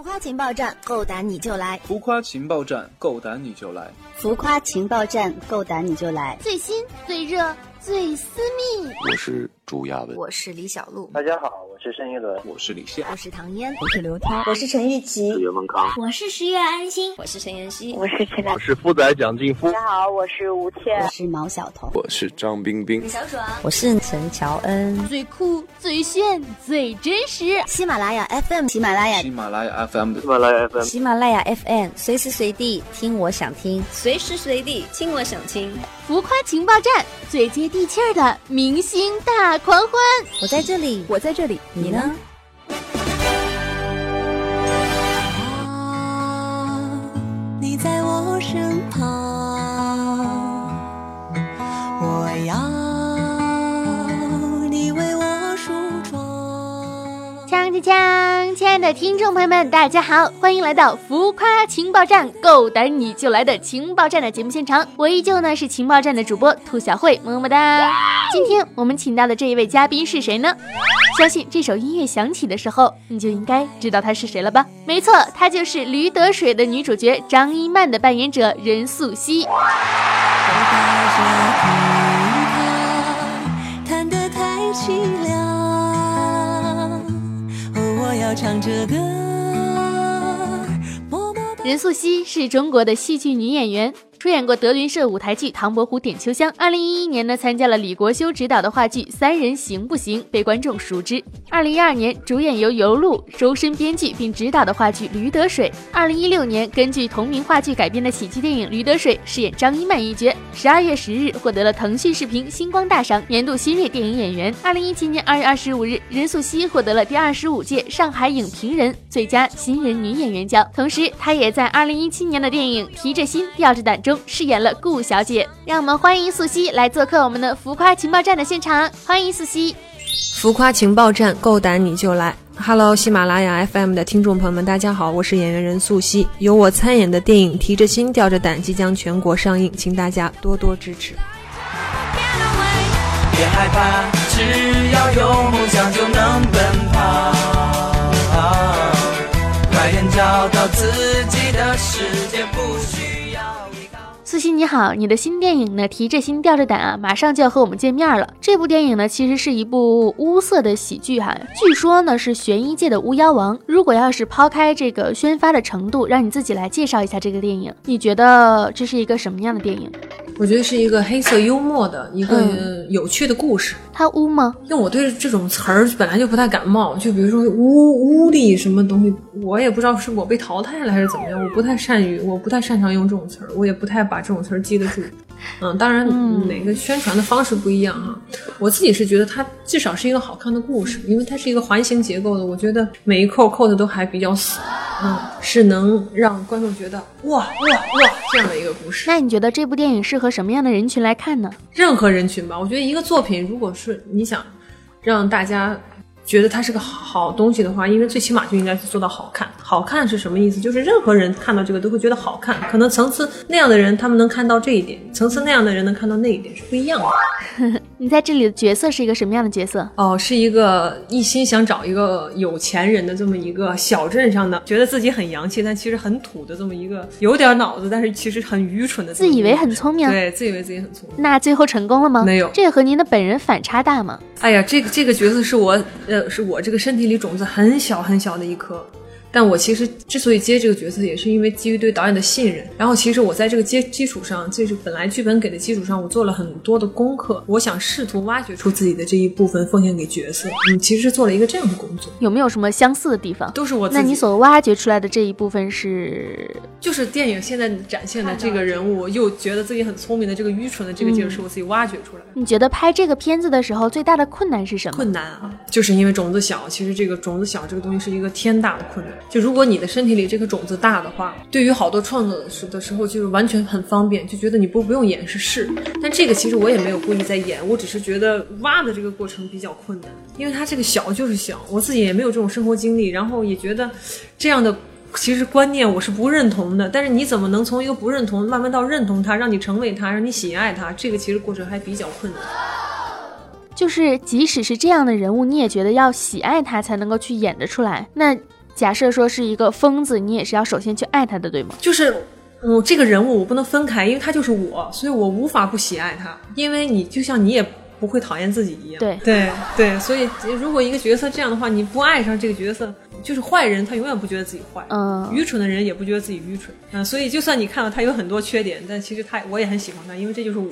浮夸情报站，够胆你就来！浮夸情报站，够胆你就来！浮夸情报站，够胆你就来！最新、最热、最私密。我是朱亚文，我是李小璐。大家好，我是盛一伦，我是李现，我是唐嫣，我是刘涛，我是陈玉琪，我是袁文康，我是十月安心，我是陈妍希，我是陈我是富仔蒋劲夫。大家好，我是吴倩，我是毛晓彤，我是张冰冰，李小爽，我是陈乔恩。最酷、最炫、最真实！喜马拉雅 FM，喜马拉雅，喜马拉雅 FM，喜马拉雅 FM，喜马拉雅 FM，随时随地听我想听，随时随地听我想听。浮夸情报站，最接地气儿的明星大狂欢。我在这里，我在这里，你呢？你在我身旁，我要你为我梳妆。锵锵锵！亲爱的听众朋友们，大家好，欢迎来到浮夸情报站，够胆你就来的情报站的节目现场。我依旧呢是情报站的主播兔小慧，么么哒。今天我们请到的这一位嘉宾是谁呢？相信这首音乐响起的时候，你就应该知道他是谁了吧？没错，她就是《驴得水》的女主角张一曼的扮演者任素汐。要唱着歌。任素汐是中国的戏剧女演员。出演过德云社舞台剧《唐伯虎点秋香》。二零一一年呢，参加了李国修执导的话剧《三人行不行》，被观众熟知。二零一二年，主演由尤璐周深编剧并执导的话剧《驴得水》。二零一六年，根据同名话剧改编的喜剧电影《驴得水》，饰演张一曼一角。十二月十日，获得了腾讯视频星光大赏年度新锐电影演员。二零一七年二月二十五日，任素汐获得了第二十五届上海影评人最佳新人女演员奖。同时，她也在二零一七年的电影《提着心吊着胆》中。饰演了顾小姐，让我们欢迎素汐来做客我们的浮夸情报站的现场。欢迎素汐，浮夸情报站，够胆你就来。Hello，喜马拉雅 FM 的听众朋友们，大家好，我是演员任素汐。由我参演的电影《提着心吊着胆》即将全国上映，请大家多多支持。别害怕，只要有梦想就能奔跑。快点找到自己的世界，不需。苏西你好，你的新电影呢？提着心吊着胆啊，马上就要和我们见面了。这部电影呢，其实是一部乌色的喜剧哈，据说呢是悬疑界的巫妖王。如果要是抛开这个宣发的程度，让你自己来介绍一下这个电影，你觉得这是一个什么样的电影？我觉得是一个黑色幽默的一个有趣的故事。它污吗？因为我对这种词儿本来就不太感冒，就比如说污污力什么东西，我也不知道是我被淘汰了还是怎么样，我不太善于，我不太擅长用这种词儿，我也不太把这种词儿记得住。嗯，当然每个宣传的方式不一样哈。我自己是觉得它至少是一个好看的故事，因为它是一个环形结构的，我觉得每一扣扣的都还比较死，嗯，是能让观众觉得哇哇哇这样的一个故事。那你觉得这部电影适合什么样的人群来看呢？任何人群吧，我觉得一个作品如果是你想让大家。觉得它是个好东西的话，因为最起码就应该是做到好看。好看是什么意思？就是任何人看到这个都会觉得好看。可能层次那样的人，他们能看到这一点；层次那样的人能看到那一点，是不一样的。你在这里的角色是一个什么样的角色？哦，是一个一心想找一个有钱人的这么一个小镇上的，觉得自己很洋气，但其实很土的这么一个有点脑子，但是其实很愚蠢的。自以为很聪明，对，自以为自己很聪明。那最后成功了吗？没有。这和您的本人反差大吗？哎呀，这个这个角色是我呃，是我这个身体里种子很小很小的一颗。但我其实之所以接这个角色，也是因为基于对导演的信任。然后，其实我在这个基基础上，这是本来剧本给的基础上，我做了很多的功课。我想试图挖掘出自己的这一部分，奉献给角色。嗯，其实是做了一个这样的工作。有没有什么相似的地方？都是我。那你所挖掘出来的这一部分是？就是电影现在展现的这个人物，又觉得自己很聪明的这个愚蠢的这个劲儿，是我自己挖掘出来的。你觉得拍这个片子的时候最大的困难是什么？困难啊，就是因为种子小。其实这个种子小这个东西是一个天大的困难。就如果你的身体里这个种子大的话，对于好多创作时的时候，就是完全很方便，就觉得你不不用演是是。但这个其实我也没有故意在演，我只是觉得挖的这个过程比较困难，因为它这个小就是小，我自己也没有这种生活经历，然后也觉得这样的其实观念我是不认同的。但是你怎么能从一个不认同慢慢到认同它，让你成为它，让你喜爱它，这个其实过程还比较困难。就是即使是这样的人物，你也觉得要喜爱他才能够去演得出来。那假设说是一个疯子，你也是要首先去爱他的，对吗？就是。我这个人物我不能分开，因为他就是我，所以我无法不喜爱他。因为你就像你也不会讨厌自己一样。对对对，所以如果一个角色这样的话，你不爱上这个角色，就是坏人，他永远不觉得自己坏。嗯，愚蠢的人也不觉得自己愚蠢。嗯，所以就算你看到他有很多缺点，但其实他我也很喜欢他，因为这就是我。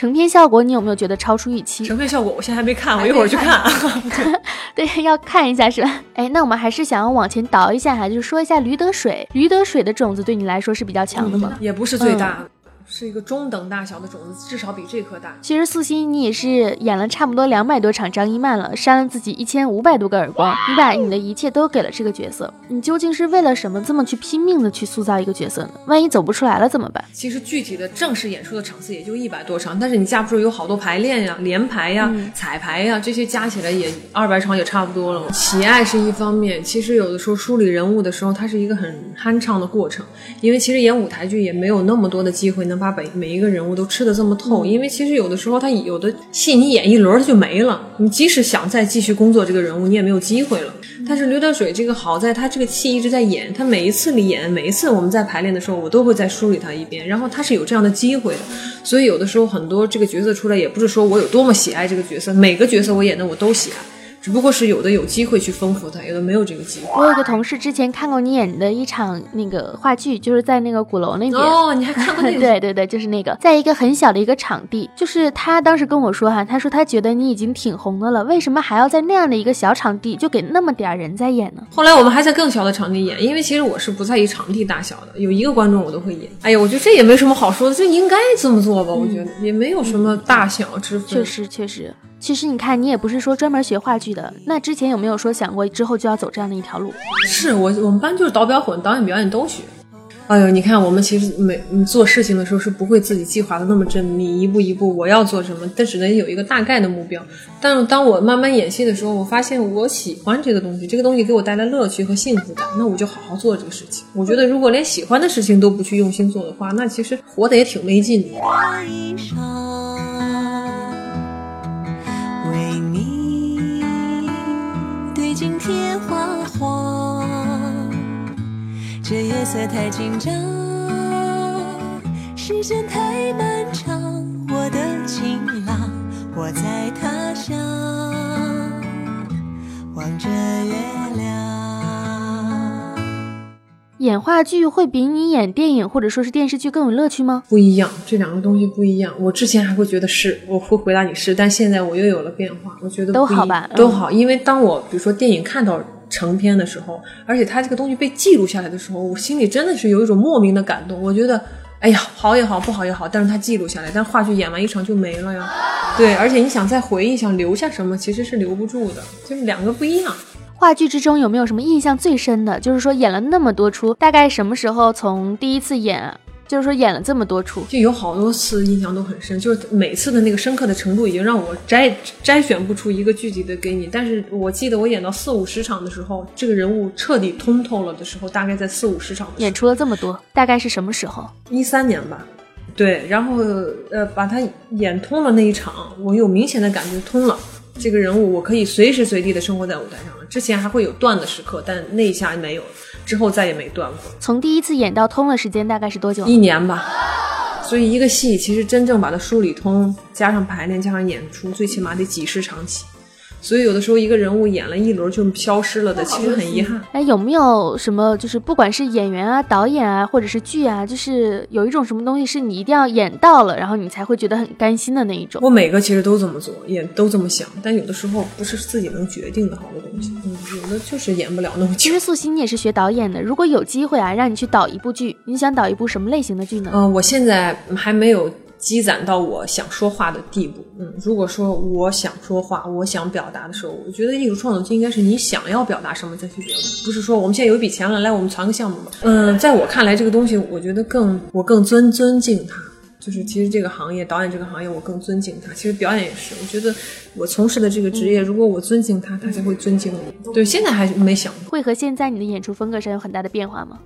成片效果你有没有觉得超出预期？成片效果我现在还没看，我一会儿去看。对，要看一下是吧？哎，那我们还是想要往前倒一下哈，就是说一下驴得水。驴得水的种子对你来说是比较强的吗？也不是最大的。是一个中等大小的种子，至少比这颗大。其实素心，你也是演了差不多两百多场张一曼了，扇了自己一千五百多个耳光，你把你的一切都给了这个角色，你究竟是为了什么这么去拼命的去塑造一个角色呢？万一走不出来了怎么办？其实具体的正式演出的场次也就一百多场，但是你架不住有好多排练呀、连排呀、彩排呀，这些加起来也二百场也差不多了。喜爱是一方面，其实有的时候梳理人物的时候，它是一个很酣畅的过程，因为其实演舞台剧也没有那么多的机会能把每每一个人。物都吃的这么透，因为其实有的时候他有的戏你演一轮他就没了，你即使想再继续工作这个人物，你也没有机会了。但是刘德水这个好在他这个戏一直在演，他每一次里演，每一次我们在排练的时候，我都会再梳理他一遍，然后他是有这样的机会的。所以有的时候很多这个角色出来，也不是说我有多么喜爱这个角色，每个角色我演的我都喜爱。只不过是有的有机会去丰富它，有的没有这个机会。我有个同事之前看过你演的一场那个话剧，就是在那个鼓楼那边。哦，你还看过那个？对对对，就是那个，在一个很小的一个场地。就是他当时跟我说哈，他说他觉得你已经挺红的了，为什么还要在那样的一个小场地就给那么点人在演呢？后来我们还在更小的场地演，因为其实我是不在意场地大小的，有一个观众我都会演。哎呀，我觉得这也没什么好说的，这应该这么做吧？我觉得也没有什么大小之分。确实，确实。其实你看，你也不是说专门学话剧的，那之前有没有说想过之后就要走这样的一条路？是我我们班就是导表混，导演表演都学。哎呦，你看我们其实每做事情的时候是不会自己计划的那么缜密，一步一步我要做什么，但只能有一个大概的目标。但是当我慢慢演戏的时候，我发现我喜欢这个东西，这个东西给我带来乐趣和幸福感，那我就好好做这个事情。我觉得如果连喜欢的事情都不去用心做的话，那其实活得也挺没劲的。这夜色太紧张，时间太漫长，我的情郎，我在他乡望着月亮。演话剧会比你演电影或者说是电视剧更有乐趣吗？不一样，这两个东西不一样。我之前还会觉得是，我会回答你是，但现在我又有了变化。我觉得都好吧，都好。因为当我比如说电影看到成片的时候，而且它这个东西被记录下来的时候，我心里真的是有一种莫名的感动。我觉得，哎呀，好也好，不好也好，但是它记录下来。但话剧演完一场就没了呀。对，而且你想再回忆，想留下什么，其实是留不住的，就是两个不一样。话剧之中有没有什么印象最深的？就是说演了那么多出，大概什么时候从第一次演，就是说演了这么多出，就有好多次印象都很深，就是每次的那个深刻的程度已经让我摘摘选不出一个具体的给你。但是我记得我演到四五十场的时候，这个人物彻底通透了的时候，大概在四五十场。演出了这么多，大概是什么时候？一三年吧。对，然后呃，把它演通了那一场，我有明显的感觉通了。这个人物我可以随时随地的生活在舞台上了。之前还会有断的时刻，但那一下没有，之后再也没断过。从第一次演到通了，时间大概是多久？一年吧。所以一个戏其实真正把它梳理通，加上排练，加上演出，最起码得几十场起。所以有的时候一个人物演了一轮就消失了的，其实很遗憾。哎，有没有什么就是不管是演员啊、导演啊，或者是剧啊，就是有一种什么东西是你一定要演到了，然后你才会觉得很甘心的那一种？我每个其实都这么做，也都这么想，但有的时候不是自己能决定的好多东西。嗯，有的就是演不了那么久。其实素心你也是学导演的，如果有机会啊，让你去导一部剧，你想导一部什么类型的剧呢？嗯，我现在还没有。积攒到我想说话的地步，嗯，如果说我想说话，我想表达的时候，我觉得艺术创作就应该是你想要表达什么再去表达，不是说我们现在有一笔钱了，来我们传个项目吧。嗯，在我看来，这个东西我觉得更我更尊尊敬它，就是其实这个行业导演这个行业我更尊敬他。其实表演也是，我觉得我从事的这个职业，如果我尊敬他，他才会尊敬我。对，现在还没想过会和现在你的演出风格上有很大的变化吗？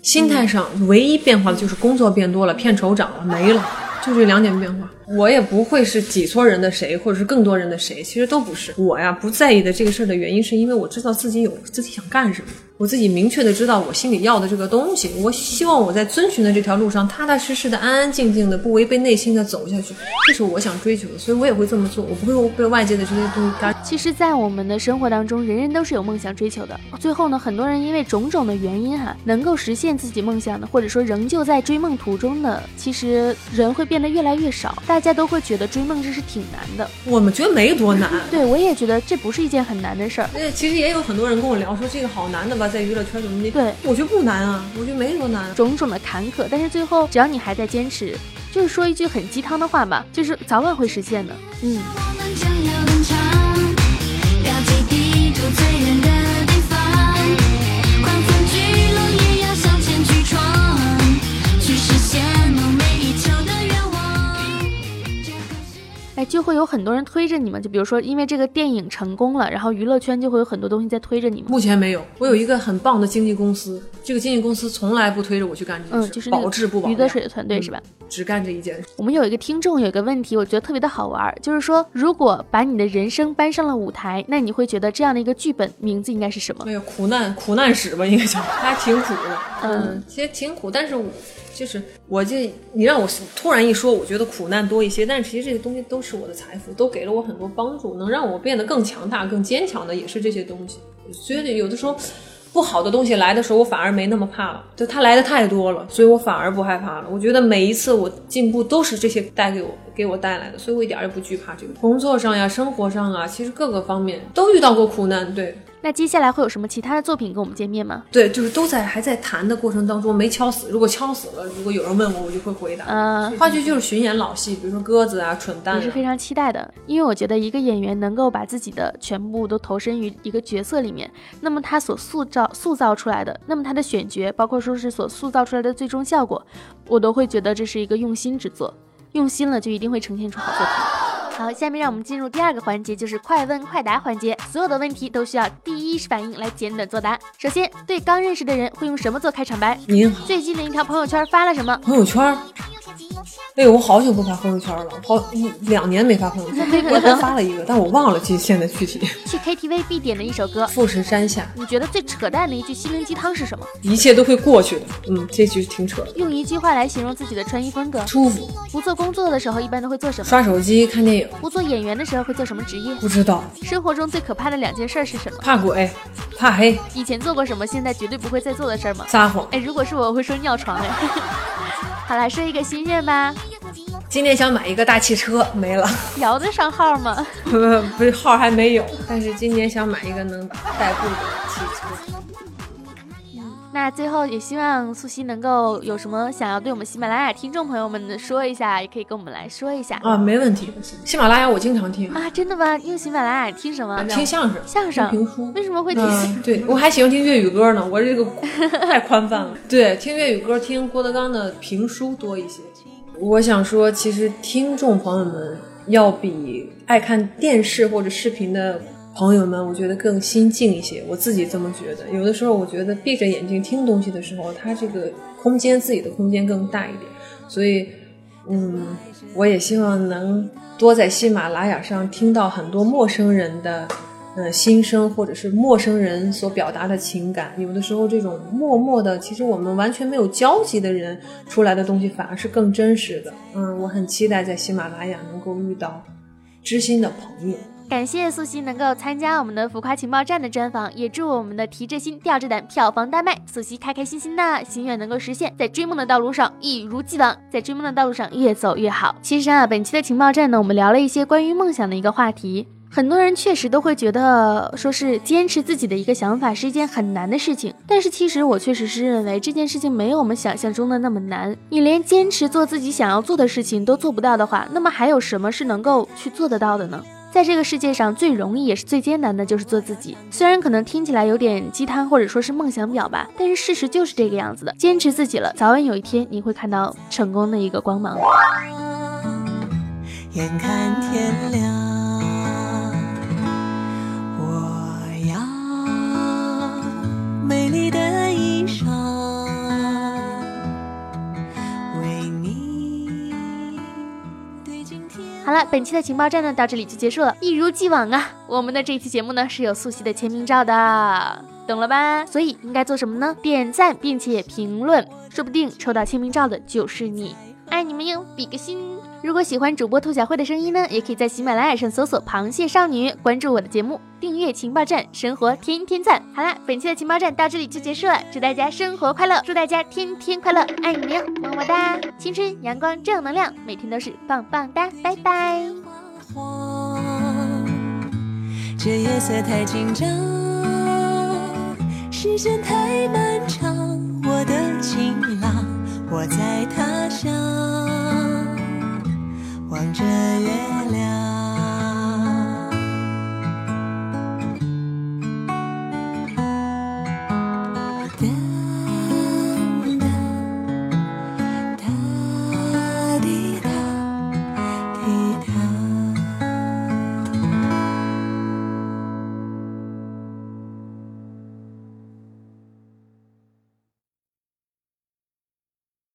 心态上唯一变化的就是工作变多了，片酬涨了，没了。就这两点变化。我也不会是挤撮人的谁，或者是更多人的谁，其实都不是。我呀，不在意的这个事儿的原因，是因为我知道自己有自己想干什么，我自己明确的知道我心里要的这个东西。我希望我在遵循的这条路上，踏踏实实的、安安静静的、不违背内心的走下去，这是我想追求的，所以我也会这么做。我不会被外界的这些东西干。其实，在我们的生活当中，人人都是有梦想追求的。最后呢，很多人因为种种的原因哈，能够实现自己梦想的，或者说仍旧在追梦途中的，其实人会变得越来越少。大家都会觉得追梦这是挺难的。我们觉得没多难。对，我也觉得这不是一件很难的事儿。对，其实也有很多人跟我聊说这个好难的吧，在娱乐圈怎么的。对，我觉得不难啊，我觉得没多难。种种的坎坷，但是最后只要你还在坚持，就是说一句很鸡汤的话吧，就是早晚会实现的。嗯。就会有很多人推着你们，就比如说，因为这个电影成功了，然后娱乐圈就会有很多东西在推着你们。目前没有，我有一个很棒的经纪公司，这个经纪公司从来不推着我去干这件事，嗯，就是保质不保。余则水的团队是吧？只干这一件事。我们有一个听众有一个问题，我觉得特别的好玩，就是说，如果把你的人生搬上了舞台，那你会觉得这样的一个剧本名字应该是什么？没有苦难苦难史吧，应该叫，还挺苦的。嗯，其实挺苦，但是我。就是，我这你让我突然一说，我觉得苦难多一些，但是其实这些东西都是我的财富，都给了我很多帮助，能让我变得更强大、更坚强的也是这些东西。所以有的时候，不好的东西来的时候，我反而没那么怕了。就它来的太多了，所以我反而不害怕了。我觉得每一次我进步都是这些带给我、给我带来的，所以我一点也不惧怕这个。工作上呀、生活上啊，其实各个方面都遇到过苦难，对。那接下来会有什么其他的作品跟我们见面吗？对，就是都在还在谈的过程当中，没敲死。如果敲死了，如果有人问我，我就会回答。嗯，话剧就是巡演老戏，比如说鸽子啊、蠢蛋，也是非常期待的。因为我觉得一个演员能够把自己的全部都投身于一个角色里面，那么他所塑造塑造出来的，那么他的选角，包括说是所塑造出来的最终效果，我都会觉得这是一个用心之作。用心了，就一定会呈现出好作品。好，下面让我们进入第二个环节，就是快问快答环节。所有的问题都需要第一反应来简短作答。首先，对刚认识的人会用什么做开场白？您好。最近的一条朋友圈发了什么？朋友圈。哎呦，我好久不发朋友圈了，好一两年没发朋友圈。我刚发了一个，但我忘了具现在具体。去 KTV 必点的一首歌《富士山下》。你觉得最扯淡的一句心灵鸡汤是什么？一切都会过去的。嗯，这句挺扯的。用一句话来形容自己的穿衣风格：舒服。不做工作的时候一般都会做什么？刷手机、看电影。不做演员的时候会做什么职业？不知道。生活中最可怕的两件事是什么？怕鬼，怕黑。以前做过什么？现在绝对不会再做的事吗？撒谎。哎，如果是我，我会说尿床。哎。好来说一个心愿吧。今年想买一个大汽车，没了。摇得上号吗？不是，号还没有。但是今年想买一个能代步的汽车。那最后也希望素汐能够有什么想要对我们喜马拉雅听众朋友们说一下，也可以跟我们来说一下啊，没问题。喜马拉雅我经常听啊，真的吗？用喜马拉雅听什么？听相声、相声、评书。为什么会听？对我还喜欢听粤语歌呢，我这个 太宽泛了。对，听粤语歌，听郭德纲的评书多一些。我想说，其实听众朋友们要比爱看电视或者视频的朋友们，我觉得更心静一些。我自己这么觉得。有的时候，我觉得闭着眼睛听东西的时候，它这个空间自己的空间更大一点。所以，嗯，我也希望能多在喜马拉雅上听到很多陌生人的。呃，心声或者是陌生人所表达的情感，有的时候这种默默的，其实我们完全没有交集的人出来的东西，反而是更真实的。嗯，我很期待在喜马拉雅能够遇到知心的朋友。感谢素汐能够参加我们的浮夸情报站的专访，也祝我们的提着心吊着胆票房大卖，素汐开开心心的心愿能够实现，在追梦的道路上一如既往，在追梦的道路上越走越好。其实啊，本期的情报站呢，我们聊了一些关于梦想的一个话题。很多人确实都会觉得，说是坚持自己的一个想法是一件很难的事情。但是其实我确实是认为这件事情没有我们想象中的那么难。你连坚持做自己想要做的事情都做不到的话，那么还有什么是能够去做得到的呢？在这个世界上最容易也是最艰难的就是做自己。虽然可能听起来有点鸡汤或者说是梦想表吧，但是事实就是这个样子的。坚持自己了，早晚有一天你会看到成功的一个光芒。眼看天亮。好了，本期的情报站呢到这里就结束了。一如既往啊，我们的这期节目呢是有素汐的签名照的，懂了吧？所以应该做什么呢？点赞并且评论，说不定抽到签名照的就是你。爱你们哟，比个心！如果喜欢主播兔小慧的声音呢，也可以在喜马拉雅上搜索“螃蟹少女”，关注我的节目，订阅情报站，生活天天赞。好啦，本期的情报站到这里就结束了，祝大家生活快乐，祝大家天天快乐，爱你们哟，么么哒！青春阳光正能量，每天都是棒棒哒，拜拜。这夜色太紧张，时间太漫长，我的情郎，我在他乡。望着月亮。